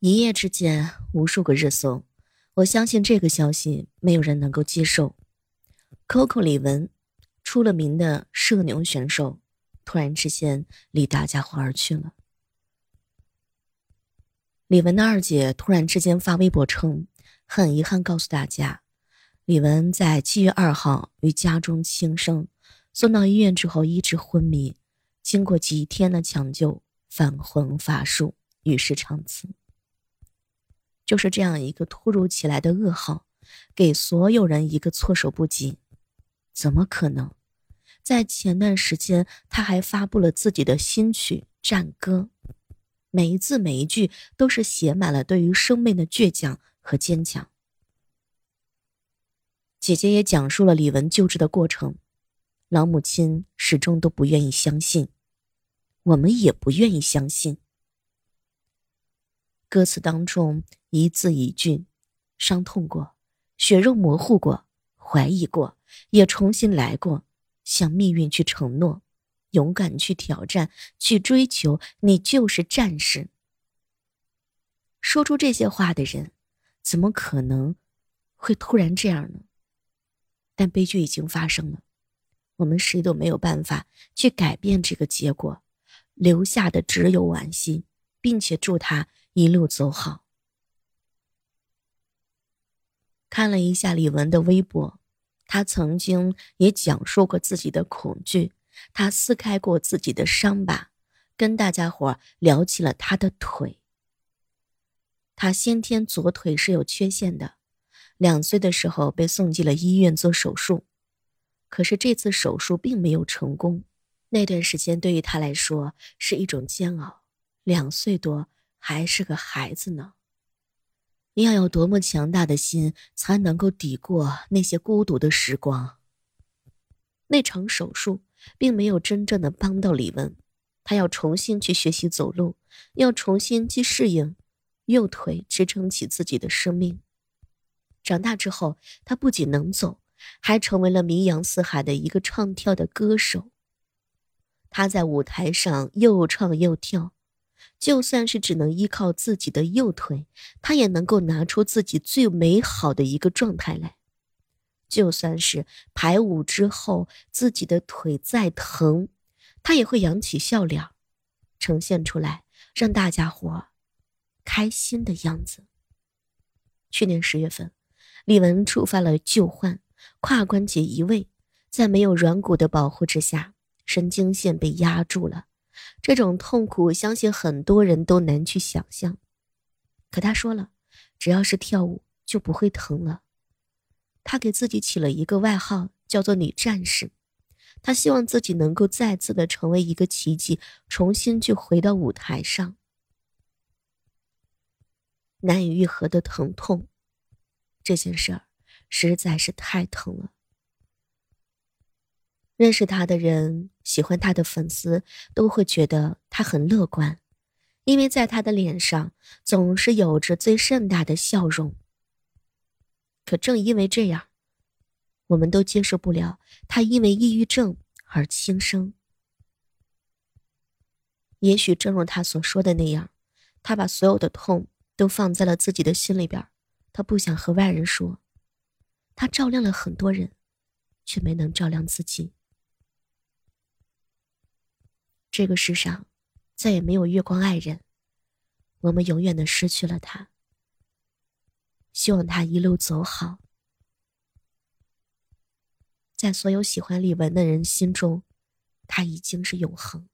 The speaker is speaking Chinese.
一夜之间，无数个热搜。我相信这个消息没有人能够接受。Coco 李玟，出了名的社牛选手，突然之间离大家伙而去了。李玟的二姐突然之间发微博称，很遗憾告诉大家，李玟在七月二号于家中轻生，送到医院之后一直昏迷，经过几天的抢救，返魂乏术，与世长辞。就是这样一个突如其来的噩耗，给所有人一个措手不及。怎么可能？在前段时间，他还发布了自己的新曲《战歌》，每一字每一句都是写满了对于生命的倔强和坚强。姐姐也讲述了李玟救治的过程，老母亲始终都不愿意相信，我们也不愿意相信。歌词当中一字一句，伤痛过，血肉模糊过，怀疑过，也重新来过，向命运去承诺，勇敢去挑战，去追求，你就是战士。说出这些话的人，怎么可能会突然这样呢？但悲剧已经发生了，我们谁都没有办法去改变这个结果，留下的只有惋惜，并且祝他。一路走好。看了一下李玟的微博，她曾经也讲述过自己的恐惧，她撕开过自己的伤疤，跟大家伙聊起了她的腿。她先天左腿是有缺陷的，两岁的时候被送进了医院做手术，可是这次手术并没有成功。那段时间对于她来说是一种煎熬。两岁多。还是个孩子呢，你要有多么强大的心，才能够抵过那些孤独的时光？那场手术并没有真正的帮到李文，他要重新去学习走路，要重新去适应右腿支撑起自己的生命。长大之后，他不仅能走，还成为了名扬四海的一个唱跳的歌手。他在舞台上又唱又跳。就算是只能依靠自己的右腿，他也能够拿出自己最美好的一个状态来。就算是排舞之后自己的腿再疼，他也会扬起笑脸，呈现出来让大家伙开心的样子。去年十月份，李玟触发了旧患，胯关节移位，在没有软骨的保护之下，神经线被压住了。这种痛苦，相信很多人都难去想象。可他说了，只要是跳舞就不会疼了。他给自己起了一个外号，叫做“女战士”。他希望自己能够再次的成为一个奇迹，重新去回到舞台上。难以愈合的疼痛，这件事儿实在是太疼了。认识他的人，喜欢他的粉丝都会觉得他很乐观，因为在他的脸上总是有着最盛大的笑容。可正因为这样，我们都接受不了他因为抑郁症而轻生。也许正如他所说的那样，他把所有的痛都放在了自己的心里边，他不想和外人说。他照亮了很多人，却没能照亮自己。这个世上，再也没有月光爱人，我们永远的失去了他。希望他一路走好，在所有喜欢李玟的人心中，他已经是永恒。